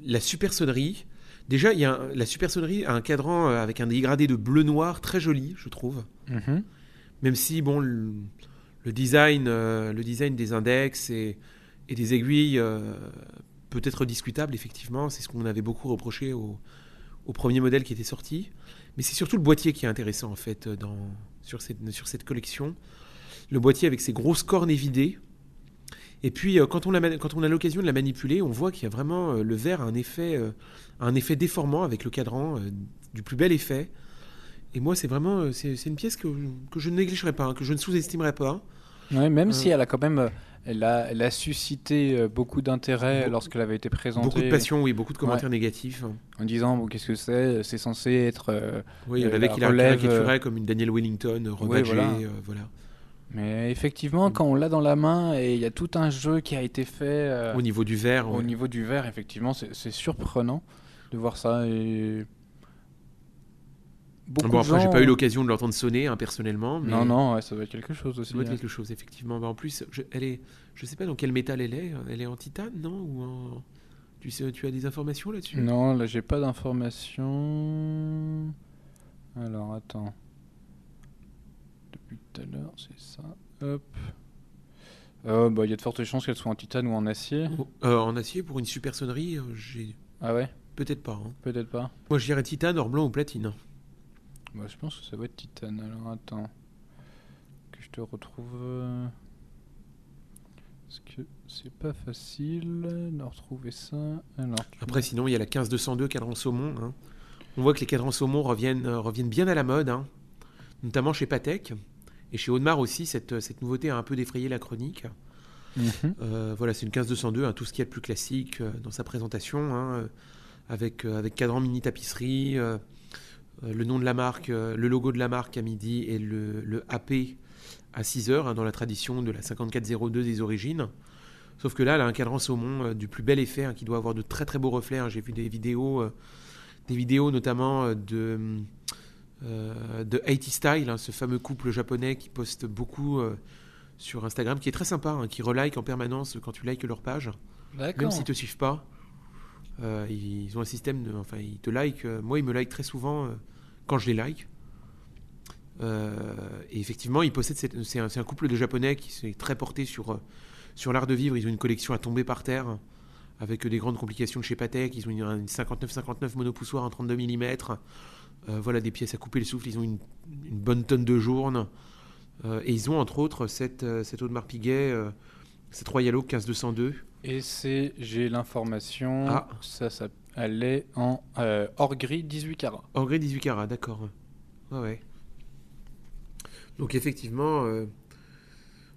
la super sonnerie. Déjà, il y a la super sonnerie a un cadran euh, avec un dégradé de bleu-noir très joli, je trouve. Mhm. Même si, bon, le, design, euh, le design des index et, des aiguilles peut être discutable, effectivement. C'est ce qu'on avait beaucoup reproché au, au premier modèle qui était sorti. Mais c'est surtout le boîtier qui est intéressant en fait euh, dans, sur, cette, sur cette collection. Le boîtier avec ses grosses cornes évidées. Et puis euh, quand on a, quand on a l'occasion de la manipuler, on voit qu'il y a vraiment euh, le verre a un effet, un effet déformant avec le cadran, du plus bel effet. Et moi, c'est vraiment c'est, une pièce que, que, je ne négligerai pas, hein, que je ne sous-estimerai pas. Ouais, même si elle a quand même elle a, elle a suscité euh, beaucoup d'intérêt lorsqu'elle avait été présentée. Beaucoup de passion, oui, beaucoup de commentaires négatifs. En disant, bon, qu'est-ce que c'est? C'est censé être. Euh, oui, euh, il a relève... comme une Daniel Wellington, rebadgée, voilà. Mais effectivement, quand on l'a dans la main et il y a tout un jeu qui a été fait. au niveau du verre. Au niveau du verre, effectivement, c'est surprenant de voir ça. Et bon, après, j'ai pas eu l'occasion de l'entendre sonner hein, personnellement. Non, non, ça doit être quelque chose aussi. Ça doit être hein. quelque chose, effectivement. Bah, en plus, je, elle est, je sais pas dans quel métal elle est. Elle est en titane, non Ou en... tu, sais, tu as des informations là-dessus? Non, là, j'ai pas d'informations. Alors, attends. Depuis tout à l'heure, c'est ça. Hop. Euh, bah, il y a de fortes chances qu'elle soit en titane ou en acier. Oh, euh, en acier pour une super sonnerie, euh, j'ai. Ah ouais? Peut-être pas. Hein. Peut-être pas. Moi, je dirais titane, or blanc ou platine. Bah, je pense que ça va être titane. Alors attends. Que je te retrouve. Euh, parce que c'est pas facile de retrouver ça. Alors, Après, sinon, il y a la 15202 cadran saumon. Hein. On voit que les cadrans saumon reviennent, euh, reviennent bien à la mode, hein. notamment chez Patek. Et chez Audemars aussi, cette, cette nouveauté a un peu défrayé la chronique. Mhm. Euh, voilà, c'est une 15202, hein, tout ce qui est le plus classique dans sa présentation, avec, avec cadran mini tapisserie, le nom de la marque, le logo de la marque à midi et le, AP à 6 heures, hein, dans la tradition de la 5402 des origines. Sauf que là, elle a un cadran saumon du plus bel effet, hein, qui doit avoir de très très beaux reflets. J'ai vu des vidéos, des vidéos notamment de euh, de 80 Style, hein, ce fameux couple japonais qui poste beaucoup euh, sur Instagram, qui est très sympa, hein, qui relike en permanence quand tu likes leur page. Même s'ils te suivent pas. Euh, ils ont un système de. Enfin, ils te like. moi, ils me like très souvent quand je les like. et effectivement, ils possèdent. C'est un, couple de japonais qui est très porté sur, sur l'art de vivre. Ils ont une collection à tomber par terre avec des grandes complications de chez Patek. Ils ont une, 59-59 monopoussoir en 32 mm. Euh, voilà, des pièces à couper le souffle. Ils ont une, bonne tonne de journes. Euh, et ils ont entre autres cette, euh, cette Audemars Piguet, cette Royal Oak 15202. Et c'est, j'ai l'information, ah. ça, ça, elle est en hors gris 18 carats. Hors gris 18 carats, d'accord. Ouais, ouais. Donc effectivement,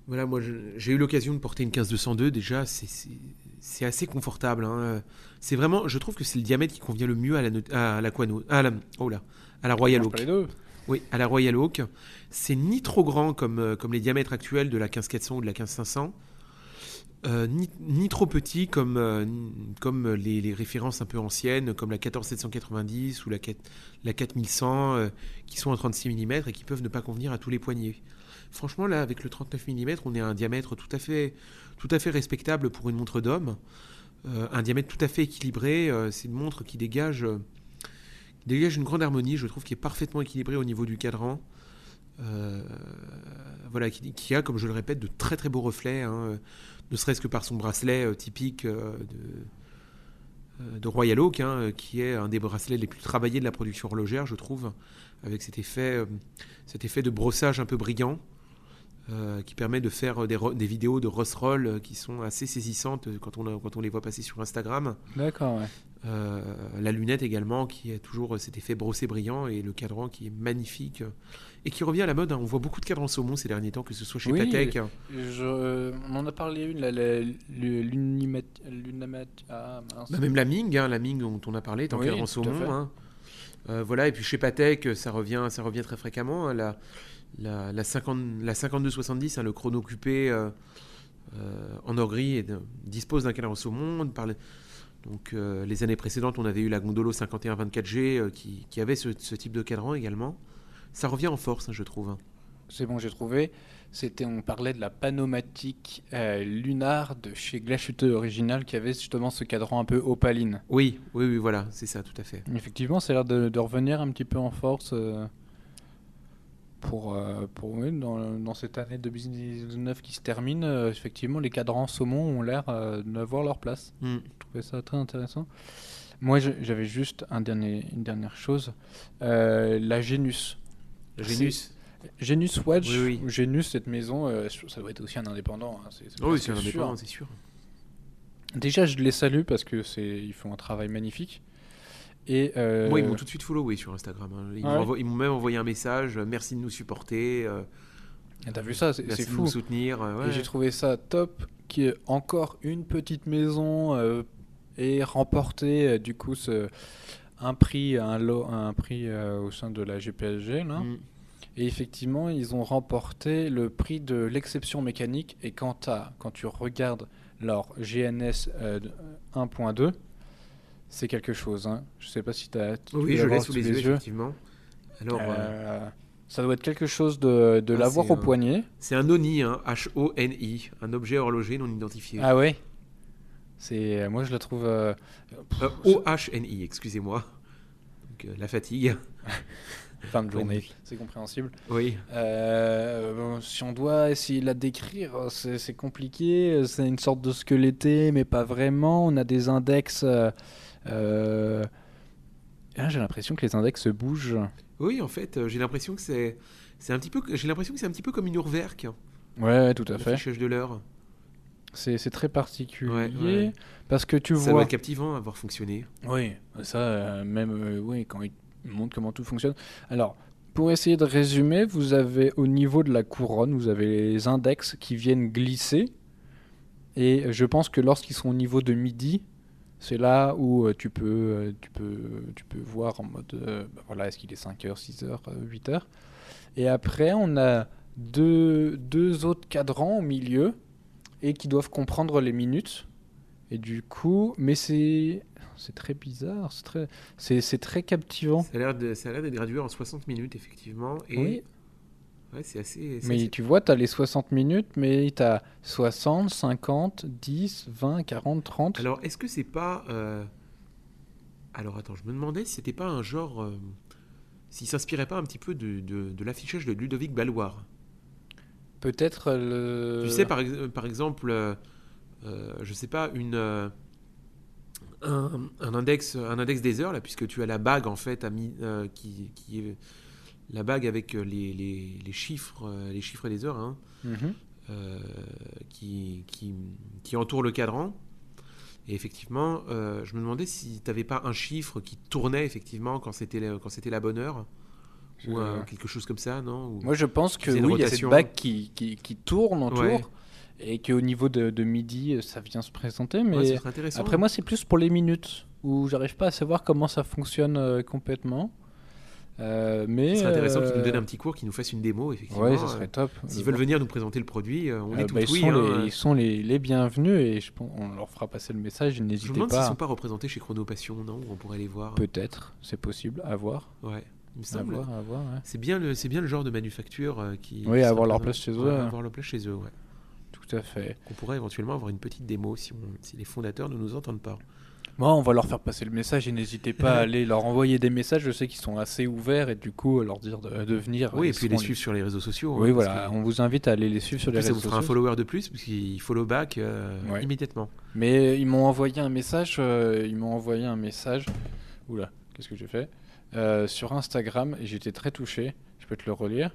voilà, moi j'ai eu l'occasion de porter une 15202 déjà, c'est assez confortable. Hein. C'est vraiment, je trouve que c'est le diamètre qui convient le mieux à la, à l'Aquano, à la, oh là, à la Royal Oak. Oui, à la Royal Oak. C'est ni trop grand comme, euh, comme les diamètres actuels de la 15400 ou de la 15500, euh, ni, trop petit comme, euh, les, références un peu anciennes, comme la 14790 ou la, la 4100, qui sont en 36 mm et qui peuvent ne pas convenir à tous les poignets. Franchement, là, avec le 39 mm, on est à un diamètre tout à fait, respectable pour une montre d'homme. un diamètre tout à fait équilibré. c'est une montre qui dégage une grande harmonie, je trouve, qui est parfaitement équilibrée au niveau du cadran. Euh, voilà, qui, a, comme je le répète, de très très beaux reflets, hein, ne serait-ce que par son bracelet euh, typique euh, de, Royal Oak, hein, qui est un des bracelets les plus travaillés de la production horlogère, je trouve, avec cet effet, cet effet de brossage un peu brillant. Qui permet de faire des, des, vidéos de Ross Roll qui sont assez saisissantes quand on, quand on les voit passer sur Instagram. D'accord, ouais. Euh, la lunette également, qui a toujours cet effet brossé brillant, et le cadran qui est magnifique et qui revient à la mode. Hein. On voit beaucoup de cadrans saumon ces derniers temps, que ce soit chez Patek. Je, on en a parlé une, la, la, ah, bah, même la Ming, hein, la Ming dont on a parlé, est en cadran saumon. Hein. Euh, voilà, et puis chez Patek, ça revient, ça revient très fréquemment. la, la, la, 50, la 5270, le chrono coupé euh, en or gris, dispose d'un cadran saumon. On parle, donc euh, les années précédentes, on avait eu la Gondolo 5124G euh, qui, avait ce, type de cadran également. Ça revient en force, hein, je trouve. Hein. C'est bon, j'ai trouvé. C'était, on parlait de la panomatique euh, lunar de chez Glashütte Original qui avait justement ce cadran un peu opaline. Oui, oui, oui, voilà, c'est ça, tout à fait. Effectivement, ça a l'air de, revenir un petit peu en force pour, euh, pour dans, dans, cette année 2019 qui se termine, euh, effectivement, les cadrans saumon ont l'air euh, d'avoir leur place. Mm. Je trouvais ça très intéressant. Moi, j'avais juste un dernier, une dernière chose. la Genus. La Genus Genus Wedge, oui, oui. Genus, cette maison, ça doit être aussi un indépendant. Hein, oui, c'est un indépendant, c'est sûr. Déjà, je les salue parce que c'est, ils font un travail magnifique. Et euh, Moi, ils m'ont tout de suite followé sur Instagram. Hein. Ils m'ont même envoyé un message euh, merci de nous supporter. Euh, T'as vu ça C'est fou. De nous soutenir. J'ai trouvé ça top. Qui est encore une petite maison et remporté du coup ce, un prix, un, lot, un prix au sein de la GPSG. Là. Mm. Et effectivement, ils ont remporté le prix de l'exception mécanique. Et quand, quand tu regardes leur GNS 1.2, c'est quelque chose. Hein. Je sais pas si tu as. Oui, je l'ai sous les, yeux, effectivement. Alors, euh, euh, ça doit être quelque chose de, de ah, l'avoir au poignet. C'est un ONI, hein, H-O-N-I, un objet horloger non identifié. Ah ouais c'est, Moi, je le trouve. Euh, O-H-N-I, excusez-moi. La fatigue. fin de journée, c'est compréhensible. Oui. si on doit essayer de la décrire, c'est compliqué. C'est une sorte de squeletté, mais pas vraiment. On a des index euh, ah, j'ai l'impression que les index se bougent. Oui, en fait, euh, j'ai l'impression que c'est c'est un petit peu j'ai l'impression que c'est un petit peu comme une urwerk. Ouais, tout à fait. de l'heure. C'est très particulier parce que tu vois. Ça doit être captivant à voir fonctionner. Oui, ça, euh, même oui, quand il montre comment tout fonctionne. Alors, pour essayer de résumer, vous avez au niveau de la couronne, vous avez les index qui viennent glisser. Et je pense que lorsqu'ils sont au niveau de midi, c'est là où tu peux, tu, peux, tu peux voir en mode, bah voilà, est-ce qu'il est 5h, 6h, 8h. Et après, on a deux, deux autres cadrans au milieu et qui doivent comprendre les minutes. Et du coup, mais c'est c'est très bizarre, c'est très c'est très captivant. Ça a l'air de ça a l'air d'être gradué en 60 minutes effectivement et oui. Ouais, c'est assez, Mais tu vois, tu as les 60 minutes, mais tu as 60, 50, 10, 20, 40, 30. Alors, est-ce que c'est pas. Euh, alors, attends, je me demandais si c'était pas un genre. Euh, s'il s'inspirait pas un petit peu de, de, l'affichage de Ludovic Balloir. Peut-être le. Tu sais, par, par exemple, euh, je sais pas, une. Un, index, un index des heures, là, puisque tu as la bague, en fait, à qui, qui est la bague avec euh, les, les, chiffres, euh, les chiffres des heures hein, mhm. euh, qui, qui, qui, entourent le cadran. Et effectivement, je me demandais si tu n'avais pas un chiffre qui tournait effectivement quand c'était quand c'était la bonne heure. Ou quelque chose comme ça, non Moi, je pense que oui, il y a cette bague qui, qui, qui tourne autour. Et qu'au niveau de, de, midi, ça vient se présenter. Mais après, moi, c'est plus pour les minutes où j'arrive pas à savoir comment ça fonctionne complètement. Euh, mais c'est intéressant qu'ils nous donnent un petit cours, qu'ils nous fassent une démo, effectivement. Oui, ça serait top. S'ils veulent venir nous présenter le produit, euh, on est tout bah, ils, sont les, ils sont les, les, bienvenus et je pense, on leur fera passer le message. N'hésitez pas. Je me demande s'ils ne sont pas représentés chez Chronopassion, non On pourrait les voir. Peut-être, c'est possible, à voir. Ouais. Il me semble. À voir, ouais. C'est bien, le, bien le genre de manufacture euh, qui. Oui, avoir leur place chez eux. avoir leur place chez eux, ouais. Tout à fait. On pourrait éventuellement avoir une petite démo si, si les fondateurs ne nous entendent pas. Moi, on va leur faire passer le message et n'hésitez pas à aller leur envoyer des messages. Je sais qu'ils sont assez ouverts et du coup, leur dire de, venir. Oui, et puis les suivre sur les réseaux sociaux. Oui, hein, voilà, on vous invite à aller les suivre sur les réseaux sociaux. Ça vous fera un follower de plus parce qu'ils follow back euh, immédiatement. Mais ils m'ont envoyé un message. Euh, ils m'ont envoyé un message. Oula, qu'est-ce que j'ai fait? Euh, Sur Instagram et j'étais très touché. Je peux te le relire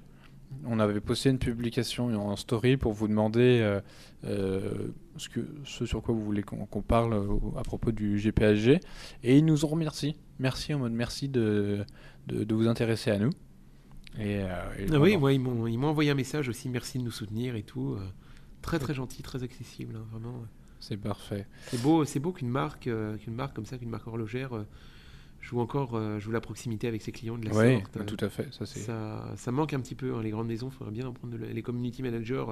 on avait posté une publication en story pour vous demander euh, euh, ce, que, ce sur quoi vous voulez qu'on parle à propos du GPHG. Et ils nous ont remercié. Merci en mode merci de, de, vous intéresser à nous. Et, euh, ah oui, ils m'ont envoyé un message aussi, merci de nous soutenir et tout. très très gentil, très accessible, hein, vraiment. C'est parfait. C'est beau, c'est beau qu'une marque, qu'une marque comme ça, qu'une marque horlogère joue encore euh, joue la proximité avec ses clients de la ouais, sorte. Bah, tout à fait. Ça, ça, ça, manque un petit peu. Hein. Les grandes maisons feraient bien en prendre les community managers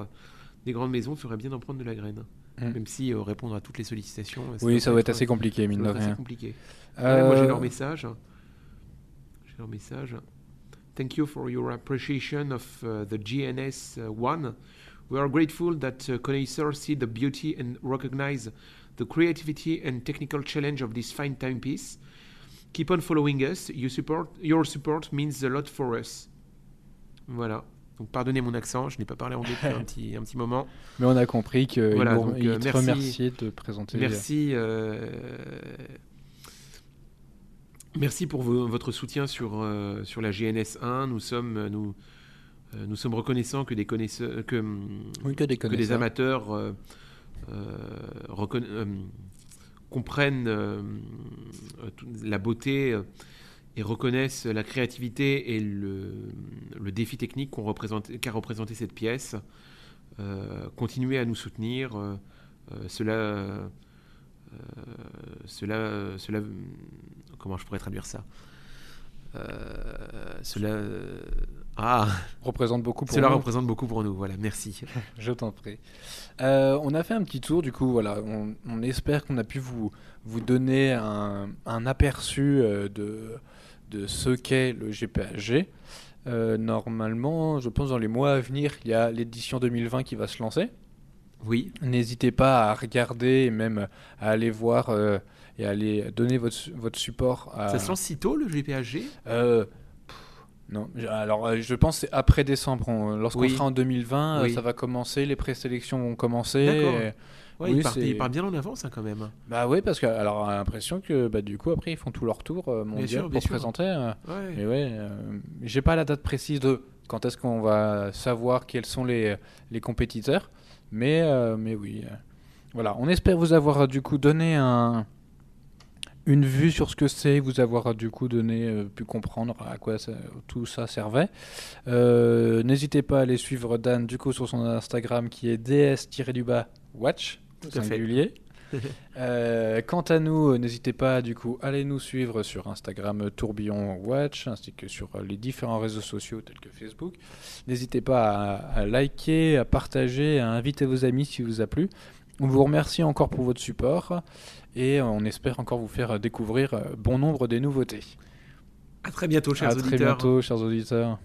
des grandes maisons feraient bien d'en prendre de la graine. Mm. Même si euh, répondre à toutes les sollicitations. Oui, ça va être, assez compliqué, mine de rien. Assez compliqué. Euh... moi, j'ai leur message. J'ai leur message. Thank you for your appreciation of uh, the GNS uh, One. We are grateful that uh, connoisseurs see the beauty and recognize the creativity and technical challenge of this fine timepiece. Keep on following us. Your support, your support means a lot for us. Voilà. Donc pardonnez mon accent, je n'ai pas parlé anglais depuis un petit, un petit moment. Mais on a compris qu'il voilà, il euh, te remerciait de présenter. Merci. Euh, merci pour votre soutien sur, euh, sur la GNS 1. Nous sommes, nous, nous sommes reconnaissants que des connaisseurs, que, que, des, que des amateurs comprennent euh, la beauté euh, et reconnaissent la créativité et le, défi technique qu'a représenté, représenté cette pièce. Euh, continuez à nous soutenir. cela, cela, cela, comment je pourrais traduire ça? Cela ah, représente beaucoup pour Cela représente beaucoup pour nous, voilà, merci. Je t'en prie. Euh, on a fait un petit tour, du coup, voilà, on, espère qu'on a pu vous, vous donner un, aperçu euh, de, de ce qu'est le GPHG. Euh, normalement, je pense dans les mois à venir, il y a l'édition 2020 qui va se lancer. Oui. N'hésitez pas à regarder et même à aller voir et à aller donner votre, votre support. À... Ça se lance si tôt le GPHG non, alors euh, je pense c'est après décembre. Lorsqu'on sera en 2020, euh, ça va commencer, les présélections vont commencer. oui, ils, partent, bien en avance hein, quand même. Bah oui, parce que alors on a l'impression que bah, du coup après ils font tout leur tour euh, mondial pour présenter. Ouais. Et ouais, j'ai pas la date précise de quand est-ce qu'on va savoir quels sont les, les compétiteurs, mais mais oui. voilà, on espère vous avoir du coup donné un une vue sur ce que c'est, vous avoir du coup donné, euh, pu comprendre à quoi tout ça servait. Euh, n'hésitez pas à aller suivre Dan du coup sur son Instagram qui est ds-watch, singulier. quant à nous, n'hésitez pas du coup, allez nous suivre sur Instagram Tourbillon Watch, ainsi que sur les différents réseaux sociaux tels que Facebook. N'hésitez pas à, à, liker, à partager, à inviter vos amis si vous a plu. On vous remercie encore pour votre support et on espère encore vous faire découvrir bon nombre des nouveautés. À très bientôt, chers à auditeurs. À très bientôt, chers auditeurs.